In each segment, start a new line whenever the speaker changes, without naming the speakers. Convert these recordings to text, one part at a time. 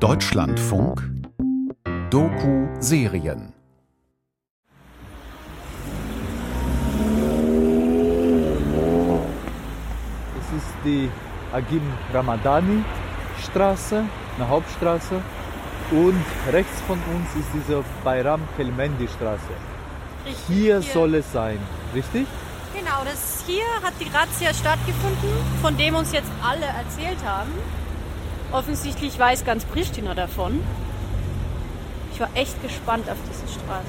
Deutschlandfunk Doku-Serien
Das ist die Agim Ramadani Straße, eine Hauptstraße. Und rechts von uns ist diese Bayram Kelmendi Straße.
Richtig,
Hier soll es sein, richtig?
Genau, das hier hat die Razzia stattgefunden, von dem uns jetzt alle erzählt haben. Offensichtlich weiß ganz Pristina davon. Ich war echt gespannt auf diese Straße.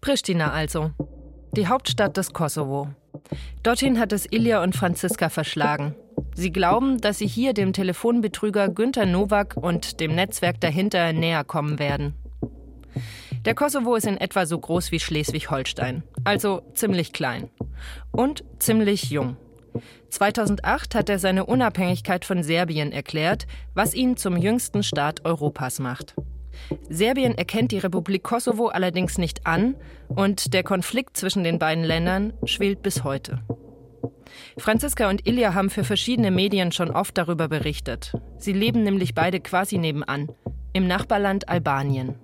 Pristina also, die Hauptstadt des Kosovo. Dorthin hat es Ilja und Franziska verschlagen. Sie glauben, dass sie hier dem Telefonbetrüger Günter Nowak und dem Netzwerk dahinter näher kommen werden. Der Kosovo ist in etwa so groß wie Schleswig-Holstein, also ziemlich klein und ziemlich jung. 2008 hat er seine Unabhängigkeit von Serbien erklärt, was ihn zum jüngsten Staat Europas macht. Serbien erkennt die Republik Kosovo allerdings nicht an und der Konflikt zwischen den beiden Ländern schwelt bis heute. Franziska und Ilja haben für verschiedene Medien schon oft darüber berichtet. Sie leben nämlich beide quasi nebenan, im Nachbarland Albanien.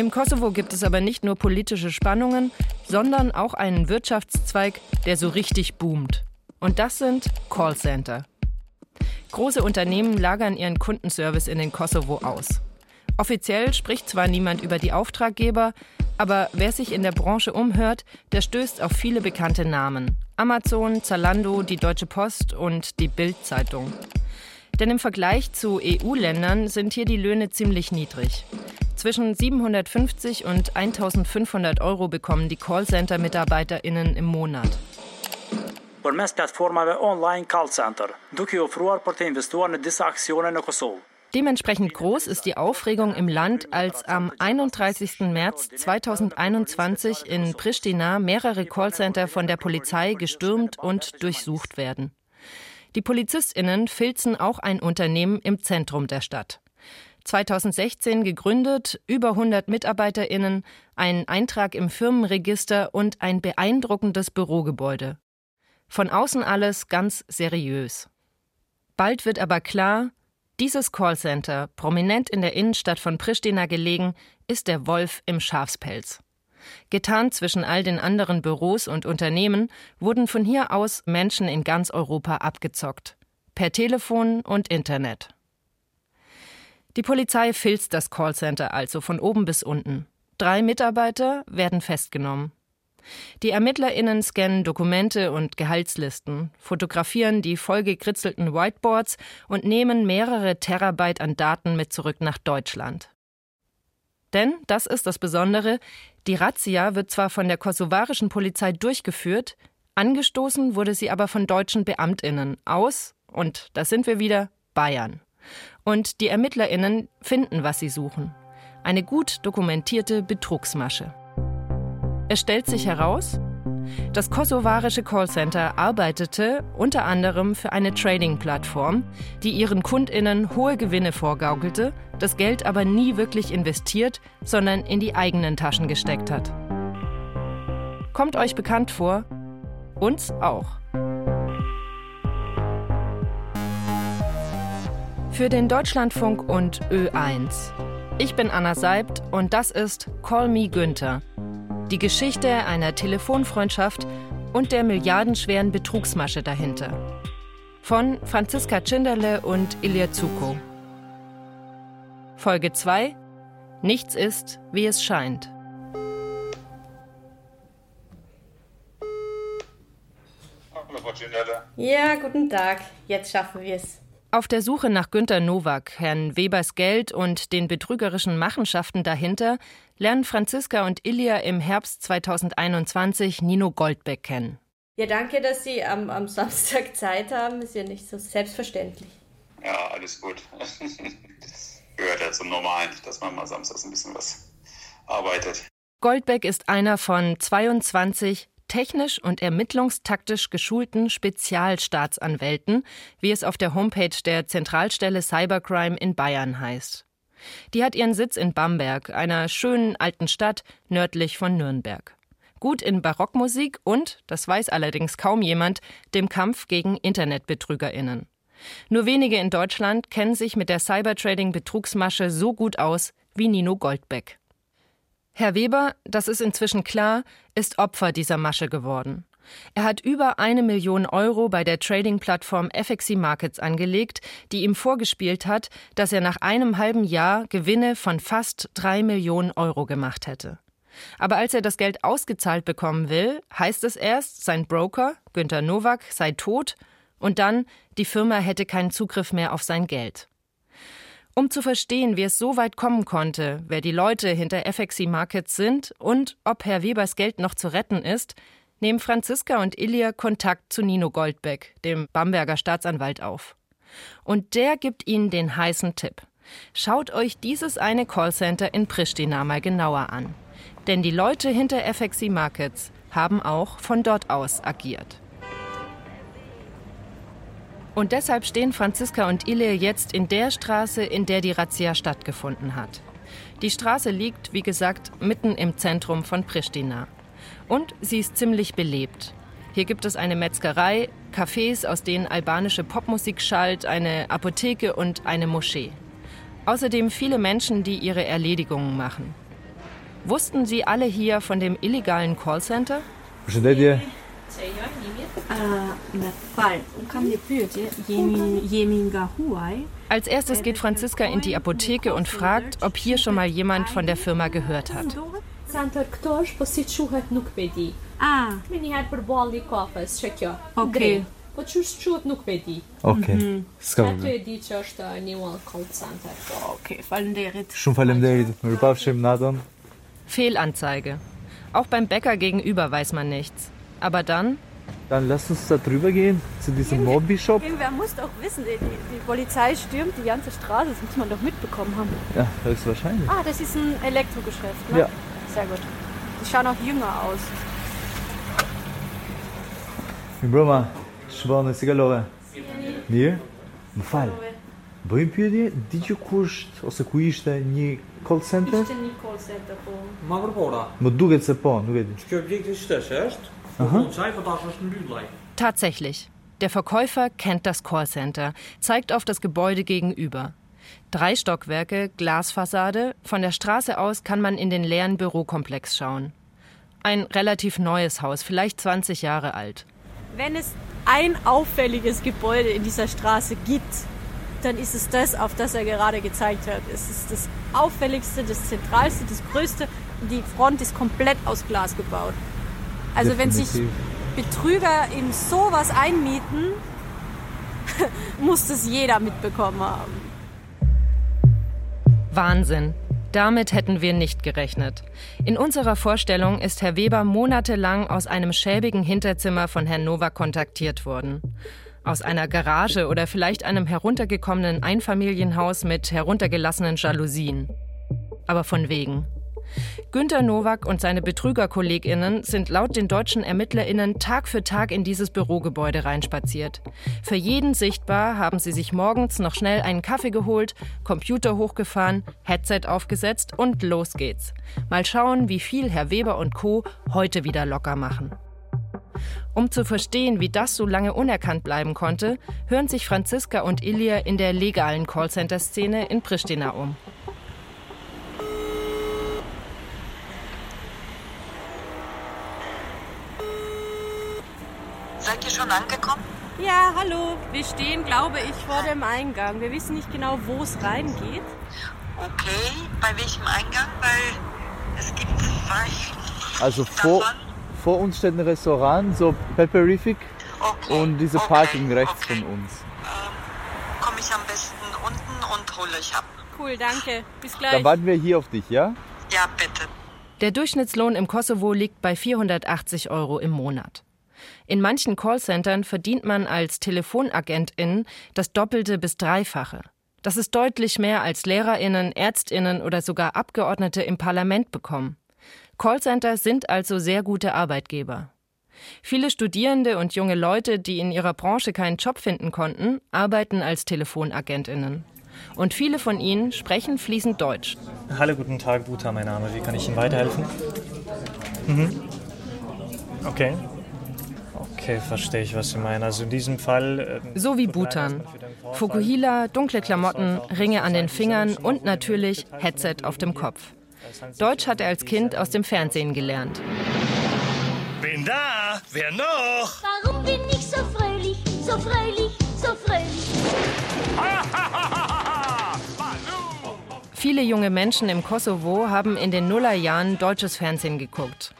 Im Kosovo gibt es aber nicht nur politische Spannungen, sondern auch einen Wirtschaftszweig, der so richtig boomt. Und das sind Callcenter. Große Unternehmen lagern ihren Kundenservice in den Kosovo aus. Offiziell spricht zwar niemand über die Auftraggeber, aber wer sich in der Branche umhört, der stößt auf viele bekannte Namen. Amazon, Zalando, die Deutsche Post und die Bild-Zeitung. Denn im Vergleich zu EU-Ländern sind hier die Löhne ziemlich niedrig. Zwischen 750 und 1500 Euro bekommen die Callcenter-MitarbeiterInnen im Monat. Dementsprechend groß ist die Aufregung im Land, als am 31. März 2021 in Pristina mehrere Callcenter von der Polizei gestürmt und durchsucht werden. Die PolizistInnen filzen auch ein Unternehmen im Zentrum der Stadt. 2016 gegründet, über 100 MitarbeiterInnen, ein Eintrag im Firmenregister und ein beeindruckendes Bürogebäude. Von außen alles ganz seriös. Bald wird aber klar, dieses Callcenter, prominent in der Innenstadt von Pristina gelegen, ist der Wolf im Schafspelz. Getarnt zwischen all den anderen Büros und Unternehmen wurden von hier aus Menschen in ganz Europa abgezockt. Per Telefon und Internet. Die Polizei filzt das Callcenter also von oben bis unten. Drei Mitarbeiter werden festgenommen. Die ErmittlerInnen scannen Dokumente und Gehaltslisten, fotografieren die vollgekritzelten Whiteboards und nehmen mehrere Terabyte an Daten mit zurück nach Deutschland. Denn, das ist das Besondere, die Razzia wird zwar von der kosovarischen Polizei durchgeführt, angestoßen wurde sie aber von deutschen BeamtInnen aus, und da sind wir wieder, Bayern. Und die ErmittlerInnen finden, was sie suchen. Eine gut dokumentierte Betrugsmasche. Es stellt sich heraus, das kosovarische Callcenter arbeitete unter anderem für eine Trading-Plattform, die ihren KundInnen hohe Gewinne vorgaukelte, das Geld aber nie wirklich investiert, sondern in die eigenen Taschen gesteckt hat. Kommt euch bekannt vor? Uns auch. Für den Deutschlandfunk und Ö1. Ich bin Anna Seibt und das ist Call Me Günther die Geschichte einer Telefonfreundschaft und der milliardenschweren Betrugsmasche dahinter. Von Franziska Tschinderle und Ilya Zuko. Folge 2 Nichts ist, wie es scheint.
Ja, guten Tag. Jetzt schaffen wir es.
Auf der Suche nach Günter Nowak, Herrn Webers Geld und den betrügerischen Machenschaften dahinter lernen Franziska und Ilja im Herbst 2021 Nino Goldbeck kennen.
Ja, danke, dass Sie am, am Samstag Zeit haben. Ist ja nicht so selbstverständlich.
Ja, alles gut. Das gehört ja zum Normalen, dass man mal samstags ein bisschen was arbeitet.
Goldbeck ist einer von 22 technisch und ermittlungstaktisch geschulten Spezialstaatsanwälten, wie es auf der Homepage der Zentralstelle Cybercrime in Bayern heißt. Die hat ihren Sitz in Bamberg, einer schönen alten Stadt nördlich von Nürnberg. gut in Barockmusik und, das weiß allerdings kaum jemand, dem Kampf gegen Internetbetrügerinnen. Nur wenige in Deutschland kennen sich mit der Cybertrading-Betrugsmasche so gut aus wie Nino Goldbeck. Herr Weber, das ist inzwischen klar, ist Opfer dieser Masche geworden. Er hat über eine Million Euro bei der Trading-Plattform FXC Markets angelegt, die ihm vorgespielt hat, dass er nach einem halben Jahr Gewinne von fast drei Millionen Euro gemacht hätte. Aber als er das Geld ausgezahlt bekommen will, heißt es erst, sein Broker, Günter Nowak, sei tot und dann, die Firma hätte keinen Zugriff mehr auf sein Geld. Um zu verstehen, wie es so weit kommen konnte, wer die Leute hinter FXC Markets sind und ob Herr Webers Geld noch zu retten ist, nehmen Franziska und Ilja Kontakt zu Nino Goldbeck, dem Bamberger Staatsanwalt, auf. Und der gibt ihnen den heißen Tipp. Schaut euch dieses eine Callcenter in Pristina mal genauer an. Denn die Leute hinter FXC Markets haben auch von dort aus agiert. Und deshalb stehen Franziska und Ilja jetzt in der Straße, in der die Razzia stattgefunden hat. Die Straße liegt, wie gesagt, mitten im Zentrum von Pristina. Und sie ist ziemlich belebt. Hier gibt es eine Metzgerei, Cafés, aus denen albanische Popmusik schallt, eine Apotheke und eine Moschee. Außerdem viele Menschen, die ihre Erledigungen machen. Wussten Sie alle hier von dem illegalen Callcenter? Als erstes geht Franziska in die Apotheke und fragt, ob hier schon mal jemand von der Firma gehört hat.
Ah. Okay.
Mhm.
Fehlanzeige. Auch beim Bäcker gegenüber weiß man nichts. Aber dann?
Dann lasst uns da drüber gehen zu diesem Mobi-Shop.
Irgendwer muss doch wissen, die, die, die Polizei stürmt die ganze Straße, das muss man doch mitbekommen haben.
Ja, höchstwahrscheinlich.
Ah, das ist ein Elektrogeschäft, ne?
Ja.
Sehr gut. Die schauen auch jünger aus.
Broma, si kalove? Mirë? Më fal. Bëjmë pyetje, di që është ose ku ishte një call center?
Ishte një call center, po.
Ma përpora,
Më duket se po, nuk e di.
kjo objekti shtesh është,
tatsächlich. Der Verkäufer kennt das Callcenter, zeigt auf das Gebäude gegenüber. Drei Stockwerke, Glasfassade, von der Straße aus kann man in den leeren Bürokomplex schauen. Ein relativ neues Haus, vielleicht 20 Jahre alt.
Wenn es ein auffälliges Gebäude in dieser Straße gibt, dann ist es das, auf das er gerade gezeigt hat. Es ist das auffälligste, das zentralste, das größte. Die Front ist komplett aus Glas gebaut. Also wenn sich
Definitiv.
Betrüger in sowas einmieten, muss das jeder mitbekommen haben.
Wahnsinn. Damit hätten wir nicht gerechnet. In unserer Vorstellung ist Herr Weber monatelang aus einem schäbigen Hinterzimmer von Herrn Nowak kontaktiert worden. Aus einer Garage oder vielleicht einem heruntergekommenen Einfamilienhaus mit heruntergelassenen Jalousien. Aber von wegen. Günter Nowak und seine Betrügerkolleginnen sind laut den deutschen Ermittlerinnen Tag für Tag in dieses Bürogebäude reinspaziert. Für jeden sichtbar haben sie sich morgens noch schnell einen Kaffee geholt, Computer hochgefahren, Headset aufgesetzt und los geht's. Mal schauen, wie viel Herr Weber und Co. heute wieder locker machen. Um zu verstehen, wie das so lange unerkannt bleiben konnte, hören sich Franziska und Ilja in der legalen Callcenter-Szene in Pristina um.
Seid ihr schon angekommen?
Ja, hallo. Wir stehen, glaube ich, vor dem Eingang. Wir wissen nicht genau, wo es reingeht.
Okay, bei welchem Eingang? Weil es gibt zwei.
Also vor,
davon.
vor uns steht ein Restaurant, so Pepperific
Okay.
und diese
okay,
Parking rechts
okay.
von uns.
Ähm, Komme ich am besten unten und hole euch ab.
Cool, danke. Bis
Dann
gleich.
warten wir hier auf dich, ja?
Ja, bitte.
Der Durchschnittslohn im Kosovo liegt bei 480 Euro im Monat. In manchen Callcentern verdient man als Telefonagentin das Doppelte bis Dreifache. Das ist deutlich mehr als Lehrerinnen, Ärztinnen oder sogar Abgeordnete im Parlament bekommen. Callcenter sind also sehr gute Arbeitgeber. Viele Studierende und junge Leute, die in ihrer Branche keinen Job finden konnten, arbeiten als Telefonagentinnen. Und viele von ihnen sprechen fließend Deutsch.
Hallo, guten Tag, Buta, mein Name. Wie kann ich Ihnen weiterhelfen? Mhm. Okay. Okay, verstehe ich, was Sie meinen. Also in diesem Fall.
Äh, so wie Bhutan. Fukuhila, dunkle Klamotten, Ringe an den Fingern und natürlich Headset auf dem Kopf. Deutsch hat er als Kind aus dem Fernsehen gelernt.
Bin da! Wer noch?
Warum bin ich so fröhlich, so fröhlich, so fröhlich?
Viele junge Menschen im Kosovo haben in den Nullerjahren deutsches Fernsehen geguckt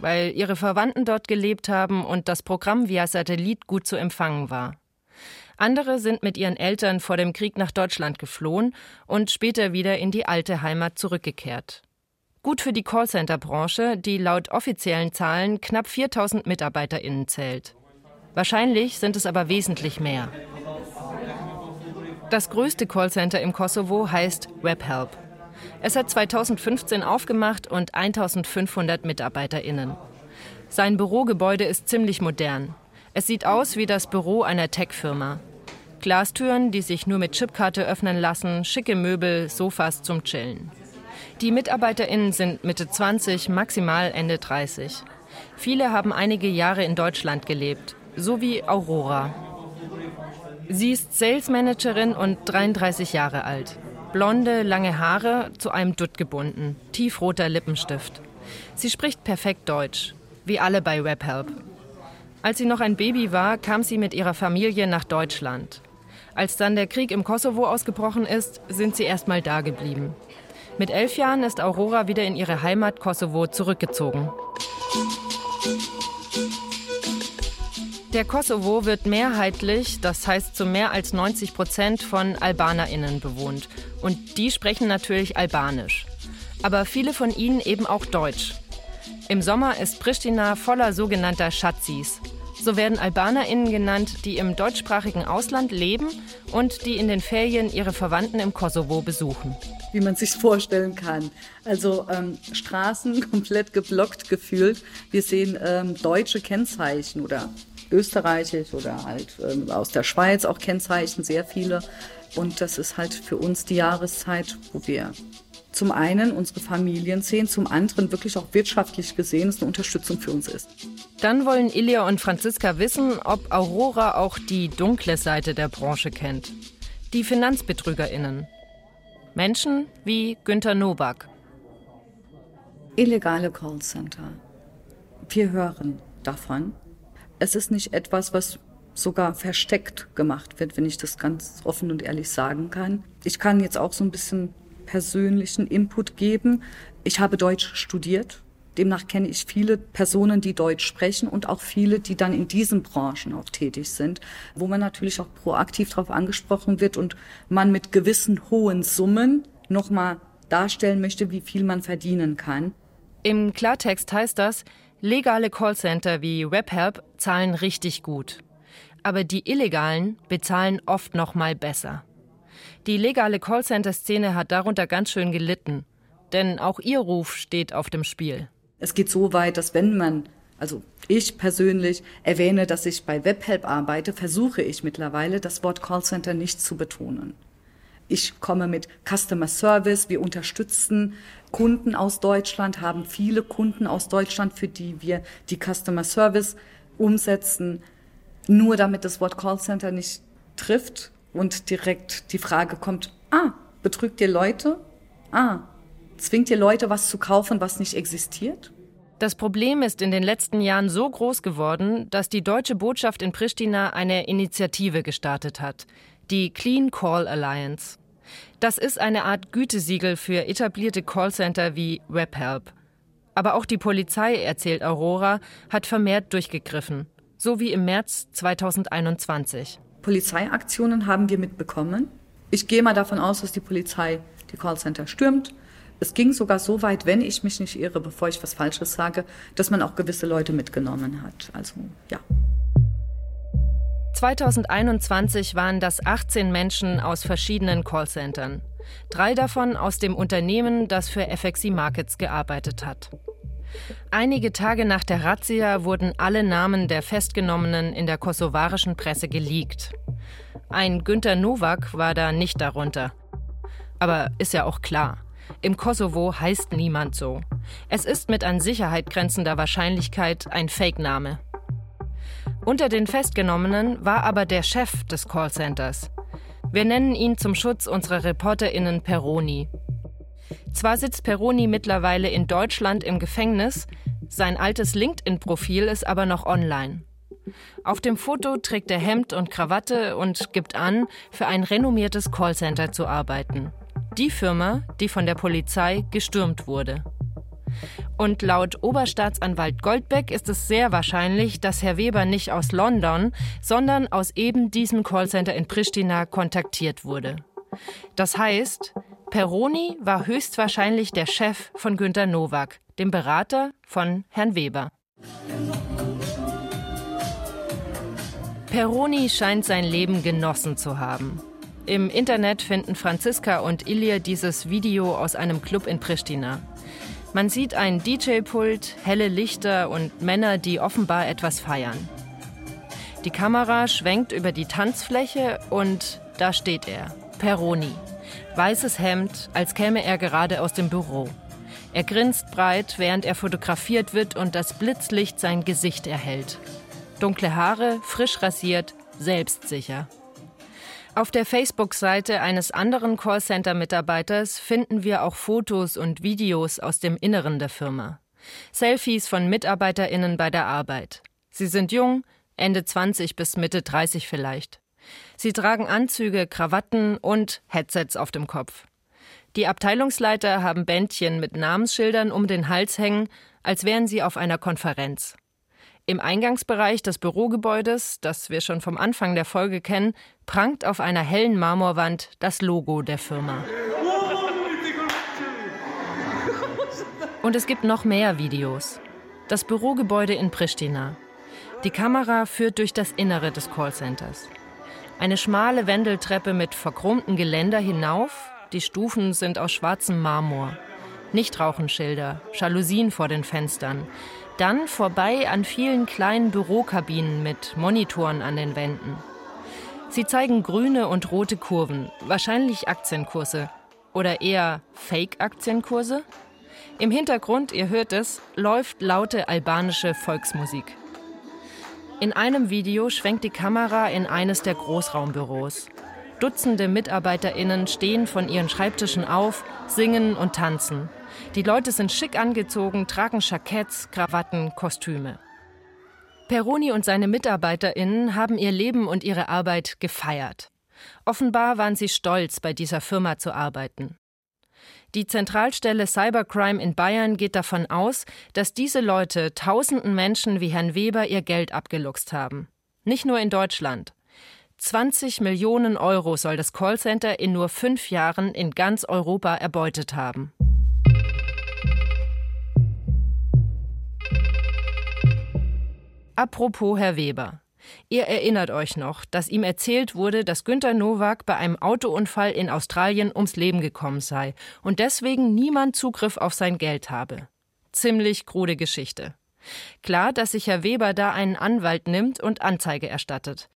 weil ihre Verwandten dort gelebt haben und das Programm via Satellit gut zu empfangen war. Andere sind mit ihren Eltern vor dem Krieg nach Deutschland geflohen und später wieder in die alte Heimat zurückgekehrt. Gut für die Callcenter-Branche, die laut offiziellen Zahlen knapp 4000 MitarbeiterInnen zählt. Wahrscheinlich sind es aber wesentlich mehr. Das größte Callcenter im Kosovo heißt WebHelp. Es hat 2015 aufgemacht und 1500 MitarbeiterInnen. Sein Bürogebäude ist ziemlich modern. Es sieht aus wie das Büro einer Tech-Firma. Glastüren, die sich nur mit Chipkarte öffnen lassen, schicke Möbel, Sofas zum Chillen. Die MitarbeiterInnen sind Mitte 20, maximal Ende 30. Viele haben einige Jahre in Deutschland gelebt, so wie Aurora. Sie ist Sales Managerin und 33 Jahre alt. Blonde, lange Haare, zu einem Dutt gebunden, tiefroter Lippenstift. Sie spricht perfekt Deutsch, wie alle bei WebHelp. Als sie noch ein Baby war, kam sie mit ihrer Familie nach Deutschland. Als dann der Krieg im Kosovo ausgebrochen ist, sind sie erstmal da geblieben. Mit elf Jahren ist Aurora wieder in ihre Heimat Kosovo zurückgezogen. Der Kosovo wird mehrheitlich, das heißt zu mehr als 90 Prozent von AlbanerInnen bewohnt. Und die sprechen natürlich Albanisch. Aber viele von ihnen eben auch Deutsch. Im Sommer ist Pristina voller sogenannter Schatzis. So werden AlbanerInnen genannt, die im deutschsprachigen Ausland leben und die in den Ferien ihre Verwandten im Kosovo besuchen.
Wie man sich vorstellen kann. Also ähm, Straßen komplett geblockt gefühlt. Wir sehen ähm, deutsche Kennzeichen oder österreichisch oder halt ähm, aus der Schweiz auch Kennzeichen, sehr viele. Und das ist halt für uns die Jahreszeit, wo wir zum einen unsere Familien sehen, zum anderen wirklich auch wirtschaftlich gesehen es eine Unterstützung für uns ist.
Dann wollen Ilja und Franziska wissen, ob Aurora auch die dunkle Seite der Branche kennt. Die FinanzbetrügerInnen. Menschen wie Günter Nowak.
Illegale Callcenter. Wir hören davon es ist nicht etwas, was sogar versteckt gemacht wird, wenn ich das ganz offen und ehrlich sagen kann. Ich kann jetzt auch so ein bisschen persönlichen Input geben. Ich habe Deutsch studiert. Demnach kenne ich viele Personen, die Deutsch sprechen und auch viele, die dann in diesen Branchen auch tätig sind, wo man natürlich auch proaktiv darauf angesprochen wird und man mit gewissen hohen Summen nochmal darstellen möchte, wie viel man verdienen kann.
Im Klartext heißt das, Legale Callcenter wie WebHelp zahlen richtig gut. Aber die illegalen bezahlen oft noch mal besser. Die legale Callcenter-Szene hat darunter ganz schön gelitten. Denn auch ihr Ruf steht auf dem Spiel.
Es geht so weit, dass wenn man, also ich persönlich erwähne, dass ich bei WebHelp arbeite, versuche ich mittlerweile, das Wort Callcenter nicht zu betonen. Ich komme mit Customer Service. Wir unterstützen Kunden aus Deutschland, haben viele Kunden aus Deutschland, für die wir die Customer Service umsetzen. Nur damit das Wort Callcenter nicht trifft und direkt die Frage kommt, ah, betrügt ihr Leute? Ah, zwingt ihr Leute, was zu kaufen, was nicht existiert?
Das Problem ist in den letzten Jahren so groß geworden, dass die deutsche Botschaft in Pristina eine Initiative gestartet hat die Clean Call Alliance. Das ist eine Art Gütesiegel für etablierte Callcenter wie WebHelp. Aber auch die Polizei, erzählt Aurora, hat vermehrt durchgegriffen, so wie im März 2021.
Polizeiaktionen haben wir mitbekommen. Ich gehe mal davon aus, dass die Polizei die Callcenter stürmt. Es ging sogar so weit, wenn ich mich nicht irre, bevor ich was Falsches sage, dass man auch gewisse Leute mitgenommen hat. Also ja.
2021 waren das 18 Menschen aus verschiedenen Callcentern. Drei davon aus dem Unternehmen, das für FXC Markets gearbeitet hat. Einige Tage nach der Razzia wurden alle Namen der Festgenommenen in der kosovarischen Presse geleakt. Ein Günter Nowak war da nicht darunter. Aber ist ja auch klar. Im Kosovo heißt niemand so. Es ist mit an Sicherheit grenzender Wahrscheinlichkeit ein Fake-Name. Unter den Festgenommenen war aber der Chef des Callcenters. Wir nennen ihn zum Schutz unserer ReporterInnen Peroni. Zwar sitzt Peroni mittlerweile in Deutschland im Gefängnis, sein altes LinkedIn-Profil ist aber noch online. Auf dem Foto trägt er Hemd und Krawatte und gibt an, für ein renommiertes Callcenter zu arbeiten. Die Firma, die von der Polizei gestürmt wurde. Und laut Oberstaatsanwalt Goldbeck ist es sehr wahrscheinlich, dass Herr Weber nicht aus London, sondern aus eben diesem Callcenter in Pristina kontaktiert wurde. Das heißt, Peroni war höchstwahrscheinlich der Chef von Günter Nowak, dem Berater von Herrn Weber. Peroni scheint sein Leben genossen zu haben. Im Internet finden Franziska und Ilir dieses Video aus einem Club in Pristina. Man sieht ein DJ-Pult, helle Lichter und Männer, die offenbar etwas feiern. Die Kamera schwenkt über die Tanzfläche und da steht er, Peroni. Weißes Hemd, als käme er gerade aus dem Büro. Er grinst breit, während er fotografiert wird und das Blitzlicht sein Gesicht erhält. Dunkle Haare, frisch rasiert, selbstsicher. Auf der Facebook-Seite eines anderen Callcenter-Mitarbeiters finden wir auch Fotos und Videos aus dem Inneren der Firma. Selfies von MitarbeiterInnen bei der Arbeit. Sie sind jung, Ende 20 bis Mitte 30 vielleicht. Sie tragen Anzüge, Krawatten und Headsets auf dem Kopf. Die Abteilungsleiter haben Bändchen mit Namensschildern um den Hals hängen, als wären sie auf einer Konferenz. Im Eingangsbereich des Bürogebäudes, das wir schon vom Anfang der Folge kennen, prangt auf einer hellen Marmorwand das Logo der Firma. Und es gibt noch mehr Videos. Das Bürogebäude in Pristina. Die Kamera führt durch das Innere des Callcenters. Eine schmale Wendeltreppe mit verchromtem Geländer hinauf. Die Stufen sind aus schwarzem Marmor. Nichtrauchenschilder, Jalousien vor den Fenstern, dann vorbei an vielen kleinen Bürokabinen mit Monitoren an den Wänden. Sie zeigen grüne und rote Kurven, wahrscheinlich Aktienkurse. Oder eher Fake-Aktienkurse? Im Hintergrund, ihr hört es, läuft laute albanische Volksmusik. In einem Video schwenkt die Kamera in eines der Großraumbüros. Dutzende MitarbeiterInnen stehen von ihren Schreibtischen auf, singen und tanzen. Die Leute sind schick angezogen, tragen Jacketts, Krawatten, Kostüme. Peroni und seine MitarbeiterInnen haben ihr Leben und ihre Arbeit gefeiert. Offenbar waren sie stolz, bei dieser Firma zu arbeiten. Die Zentralstelle Cybercrime in Bayern geht davon aus, dass diese Leute tausenden Menschen wie Herrn Weber ihr Geld abgeluchst haben. Nicht nur in Deutschland. 20 Millionen Euro soll das Callcenter in nur fünf Jahren in ganz Europa erbeutet haben. Apropos Herr Weber. Ihr erinnert euch noch, dass ihm erzählt wurde, dass Günter Nowak bei einem Autounfall in Australien ums Leben gekommen sei und deswegen niemand Zugriff auf sein Geld habe. Ziemlich krude Geschichte. Klar, dass sich Herr Weber da einen Anwalt nimmt und Anzeige erstattet.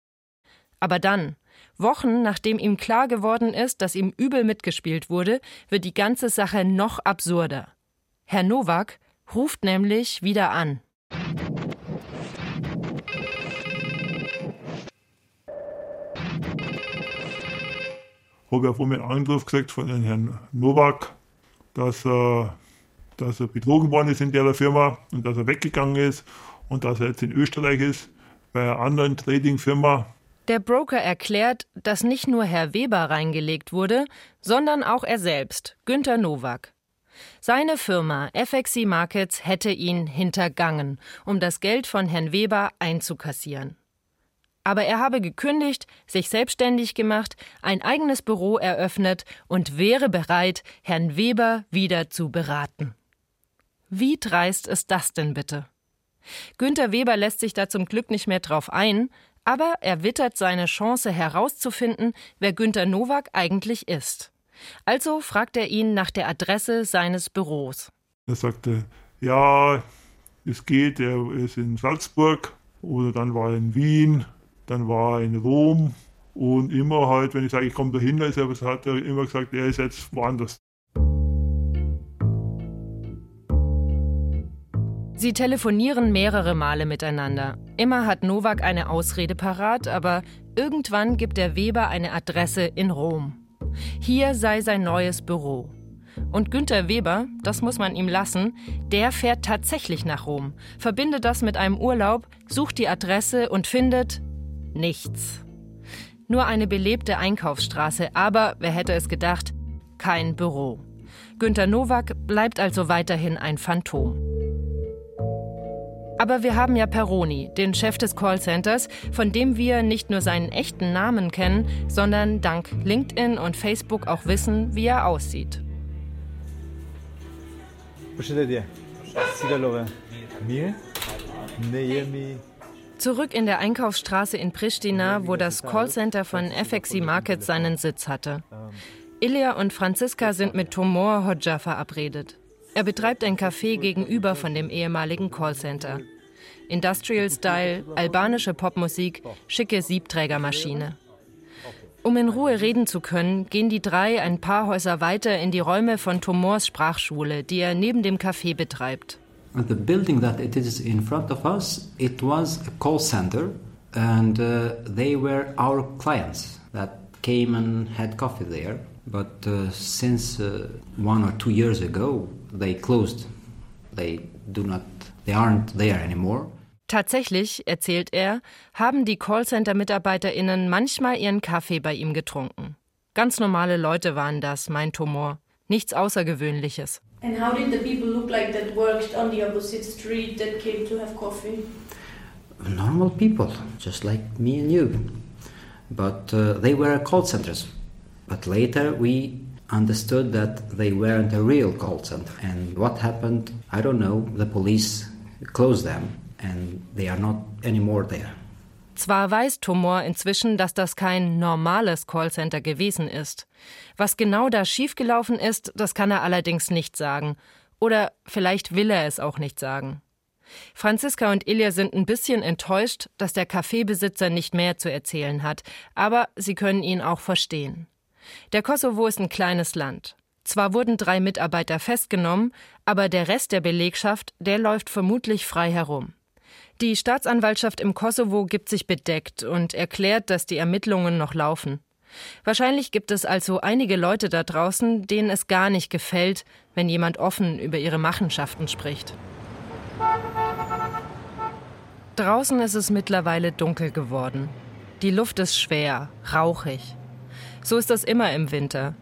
Aber dann, Wochen nachdem ihm klar geworden ist, dass ihm übel mitgespielt wurde, wird die ganze Sache noch absurder. Herr Nowak ruft nämlich wieder an.
habe einmal einen Anruf gekriegt von dem Herrn Nowak, dass er, dass er betrogen worden ist in der Firma und dass er weggegangen ist und dass er jetzt in Österreich ist, bei einer anderen Trading-Firma.
Der Broker erklärt, dass nicht nur Herr Weber reingelegt wurde, sondern auch er selbst, Günter Nowak. Seine Firma FXC Markets hätte ihn hintergangen, um das Geld von Herrn Weber einzukassieren. Aber er habe gekündigt, sich selbstständig gemacht, ein eigenes Büro eröffnet und wäre bereit, Herrn Weber wieder zu beraten. Wie dreist ist das denn bitte? Günter Weber lässt sich da zum Glück nicht mehr drauf ein, aber er wittert seine Chance herauszufinden, wer Günter Nowak eigentlich ist. Also fragt er ihn nach der Adresse seines Büros.
Er sagte, ja, es geht, er ist in Salzburg oder dann war er in Wien dann war er in Rom und immer halt, wenn ich sage, ich komme dahin, hat er immer gesagt, er ist jetzt woanders.
Sie telefonieren mehrere Male miteinander. Immer hat Nowak eine Ausrede parat, aber irgendwann gibt der Weber eine Adresse in Rom. Hier sei sein neues Büro. Und Günther Weber, das muss man ihm lassen, der fährt tatsächlich nach Rom, verbindet das mit einem Urlaub, sucht die Adresse und findet nichts. Nur eine belebte Einkaufsstraße, aber wer hätte es gedacht, kein Büro. Günther Nowak bleibt also weiterhin ein Phantom. Aber wir haben ja Peroni, den Chef des Callcenters, von dem wir nicht nur seinen echten Namen kennen, sondern dank LinkedIn und Facebook auch wissen, wie er aussieht. Zurück in der Einkaufsstraße in Pristina, wo das Callcenter von FXC Markets seinen Sitz hatte. Ilya und Franziska sind mit Tomor Hodja verabredet. Er betreibt ein Café gegenüber von dem ehemaligen Callcenter. Industrial Style, albanische Popmusik, schicke Siebträgermaschine. Um in Ruhe reden zu können, gehen die drei ein paar Häuser weiter in die Räume von Tomors Sprachschule, die er neben dem Café betreibt.
The building that it is in front of us, it was a call center and uh, they were our clients that came and had coffee there. But uh, since uh, one or two years ago, they closed. They do not, they aren't there anymore.
Tatsächlich, erzählt er, haben die Callcenter-MitarbeiterInnen manchmal ihren Kaffee bei ihm getrunken. Ganz normale Leute waren das, meint Tomor. Nichts Außergewöhnliches.
And how did the people look like that worked on the opposite street that came to have coffee?
Normal people, just like me and you. But uh, they were call centers. But later we understood that they weren't a real call center. And what happened, I don't know. The police closed them and they are not anymore there.
Zwar weiß Tomor inzwischen, dass das kein normales Callcenter gewesen ist. Was genau da schiefgelaufen ist, das kann er allerdings nicht sagen. Oder vielleicht will er es auch nicht sagen. Franziska und Ilja sind ein bisschen enttäuscht, dass der Kaffeebesitzer nicht mehr zu erzählen hat, aber sie können ihn auch verstehen. Der Kosovo ist ein kleines Land. Zwar wurden drei Mitarbeiter festgenommen, aber der Rest der Belegschaft, der läuft vermutlich frei herum. Die Staatsanwaltschaft im Kosovo gibt sich bedeckt und erklärt, dass die Ermittlungen noch laufen. Wahrscheinlich gibt es also einige Leute da draußen, denen es gar nicht gefällt, wenn jemand offen über ihre Machenschaften spricht. Draußen ist es mittlerweile dunkel geworden. Die Luft ist schwer, rauchig. So ist das immer im Winter.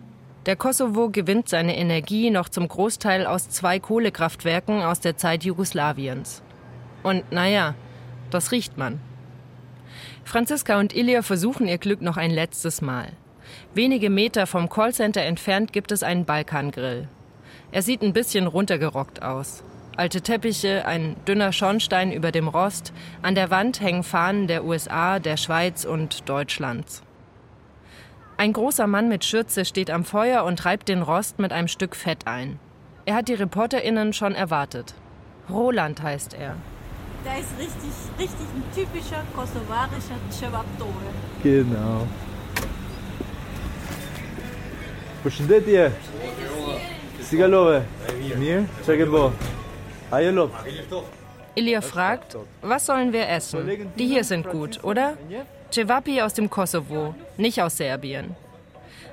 Der Kosovo gewinnt seine Energie noch zum Großteil aus zwei Kohlekraftwerken aus der Zeit Jugoslawiens. Und naja, das riecht man. Franziska und Ilya versuchen ihr Glück noch ein letztes Mal. Wenige Meter vom Callcenter entfernt gibt es einen Balkangrill. Er sieht ein bisschen runtergerockt aus. Alte Teppiche, ein dünner Schornstein über dem Rost, an der Wand hängen Fahnen der USA, der Schweiz und Deutschlands. Ein großer Mann mit Schürze steht am Feuer und reibt den Rost mit einem Stück Fett ein. Er hat die ReporterInnen schon erwartet. Roland heißt er.
Der ist richtig, richtig ein typischer kosovarischer Cevaptore.
Genau. Përshëndetje. Si kalove? Mirë? Çka ke bë? Ajo lop.
Ilya fragt, was sollen wir essen? Die hier sind gut, oder? Cevapi aus dem Kosovo, nicht aus Serbien.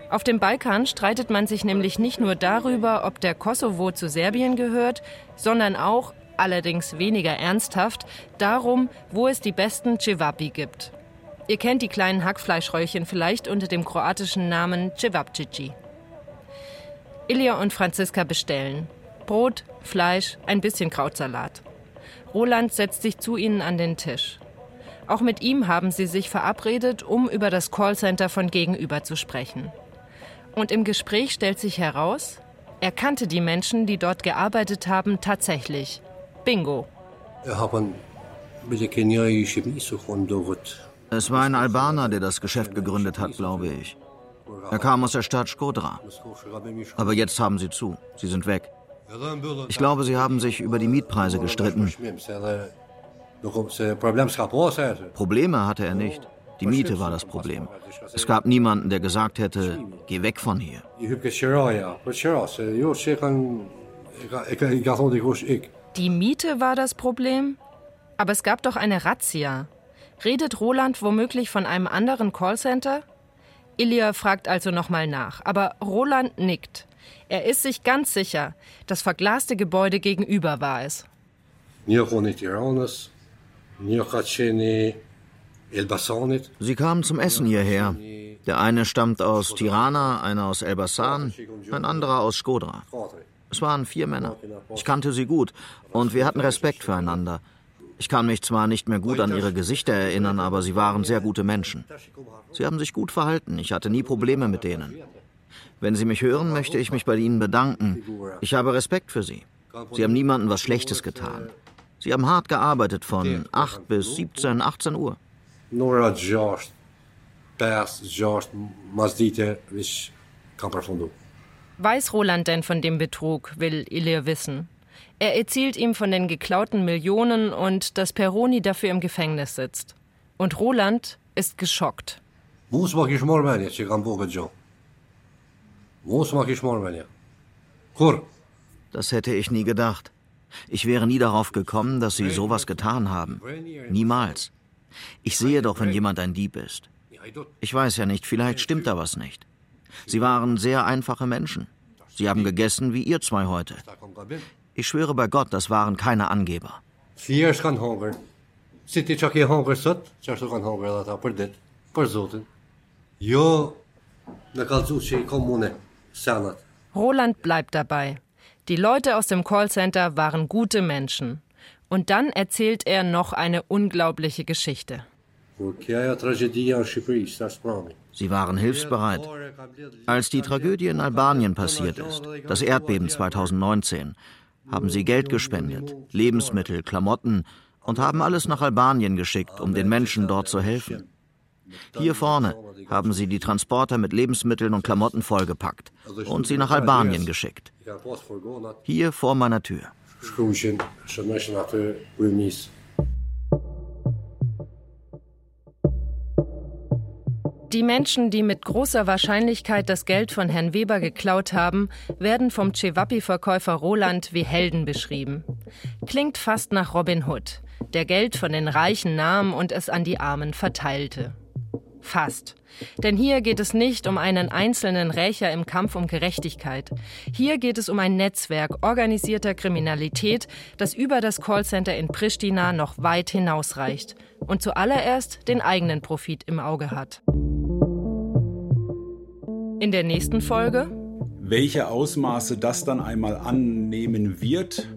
Auf dem Balkan streitet man sich nämlich nicht nur darüber, ob der Kosovo zu Serbien gehört, sondern auch, allerdings weniger ernsthaft, darum, wo es die besten Cevapi gibt. Ihr kennt die kleinen Hackfleischröllchen vielleicht unter dem kroatischen Namen Cevapcici. Ilja und Franziska bestellen. Brot, Fleisch, ein bisschen Krautsalat. Roland setzt sich zu ihnen an den Tisch. Auch mit ihm haben sie sich verabredet, um über das Callcenter von gegenüber zu sprechen. Und im Gespräch stellt sich heraus, er kannte die Menschen, die dort gearbeitet haben, tatsächlich. Bingo.
Es war ein Albaner, der das Geschäft gegründet hat, glaube ich. Er kam aus der Stadt Skodra. Aber jetzt haben sie zu. Sie sind weg. Ich glaube, sie haben sich über die Mietpreise gestritten. Probleme hatte er nicht. Die Miete war das Problem. Es gab niemanden, der gesagt hätte, geh weg von hier.
Die Miete war das Problem? Aber es gab doch eine Razzia. Redet Roland womöglich von einem anderen Callcenter? Ilya fragt also nochmal nach, aber Roland nickt. Er ist sich ganz sicher, das verglaste Gebäude gegenüber war es.
Sie kamen zum Essen hierher. Der eine stammt aus Tirana, einer aus Elbasan, ein anderer aus Skodra. Es waren vier Männer. Ich kannte sie gut und wir hatten Respekt füreinander. Ich kann mich zwar nicht mehr gut an ihre Gesichter erinnern, aber sie waren sehr gute Menschen. Sie haben sich gut verhalten. Ich hatte nie Probleme mit denen. Wenn Sie mich hören, möchte ich mich bei Ihnen bedanken. Ich habe Respekt für Sie. Sie haben niemandem was Schlechtes getan. Sie haben hart gearbeitet von 8 bis 17, 18 Uhr.
Weiß Roland denn von dem Betrug, will Ilir wissen. Er erzählt ihm von den geklauten Millionen und dass Peroni dafür im Gefängnis sitzt. Und Roland ist geschockt.
Das hätte ich nie gedacht. Ich wäre nie darauf gekommen, dass Sie sowas getan haben. Niemals. Ich sehe doch, wenn jemand ein Dieb ist. Ich weiß ja nicht, vielleicht stimmt da was nicht. Sie waren sehr einfache Menschen. Sie haben gegessen wie ihr zwei heute. Ich schwöre bei Gott, das waren keine Angeber.
Roland bleibt dabei. Die Leute aus dem Callcenter waren gute Menschen. Und dann erzählt er noch eine unglaubliche Geschichte.
Sie waren hilfsbereit. Als die Tragödie in Albanien passiert ist, das Erdbeben 2019, haben sie Geld gespendet, Lebensmittel, Klamotten und haben alles nach Albanien geschickt, um den Menschen dort zu helfen. Hier vorne haben sie die Transporter mit Lebensmitteln und Klamotten vollgepackt und sie nach Albanien geschickt. Hier vor meiner Tür.
Die Menschen, die mit großer Wahrscheinlichkeit das Geld von Herrn Weber geklaut haben, werden vom Cevapi-Verkäufer Roland wie Helden beschrieben. Klingt fast nach Robin Hood, der Geld von den Reichen nahm und es an die Armen verteilte. Fast. Denn hier geht es nicht um einen einzelnen Rächer im Kampf um Gerechtigkeit. Hier geht es um ein Netzwerk organisierter Kriminalität, das über das Callcenter in Pristina noch weit hinausreicht und zuallererst den eigenen Profit im Auge hat. In der nächsten Folge.
Welche Ausmaße das dann einmal annehmen wird,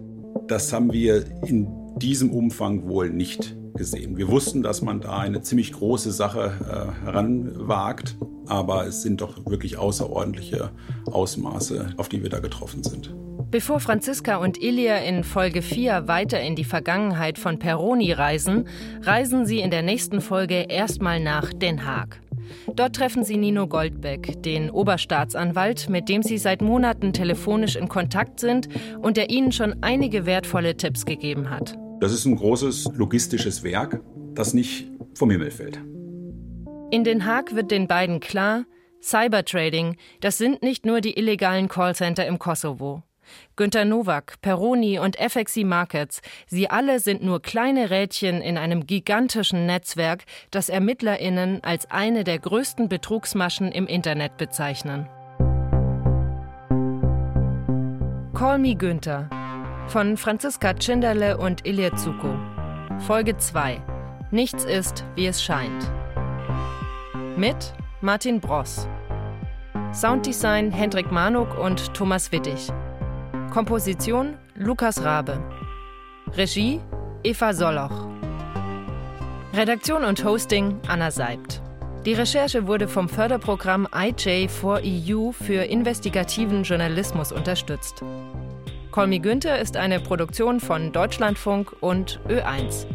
das haben wir in diesem Umfang wohl nicht gesehen. Wir wussten, dass man da eine ziemlich große Sache äh, heranwagt, aber es sind doch wirklich außerordentliche Ausmaße, auf die wir da getroffen sind.
Bevor Franziska und Ilia in Folge 4 weiter in die Vergangenheit von Peroni reisen, reisen sie in der nächsten Folge erstmal nach Den Haag. Dort treffen sie Nino Goldbeck, den Oberstaatsanwalt, mit dem sie seit Monaten telefonisch in Kontakt sind und der ihnen schon einige wertvolle Tipps gegeben hat.
Das ist ein großes logistisches Werk, das nicht vom Himmel fällt.
In Den Haag wird den beiden klar, Cybertrading, das sind nicht nur die illegalen Callcenter im Kosovo. Günter Nowak, Peroni und FXC Markets, sie alle sind nur kleine Rädchen in einem gigantischen Netzwerk, das ErmittlerInnen als eine der größten Betrugsmaschen im Internet bezeichnen. Call Me Günther von Franziska Tschinderle und Ilya Zuko. Folge 2. Nichts ist, wie es scheint. Mit Martin Bross. Sounddesign Hendrik Manuk und Thomas Wittig. Komposition Lukas Rabe. Regie Eva Soloch. Redaktion und Hosting Anna Seibt. Die Recherche wurde vom Förderprogramm IJ4EU für investigativen Journalismus unterstützt. Call Me Günther ist eine Produktion von Deutschlandfunk und Ö1.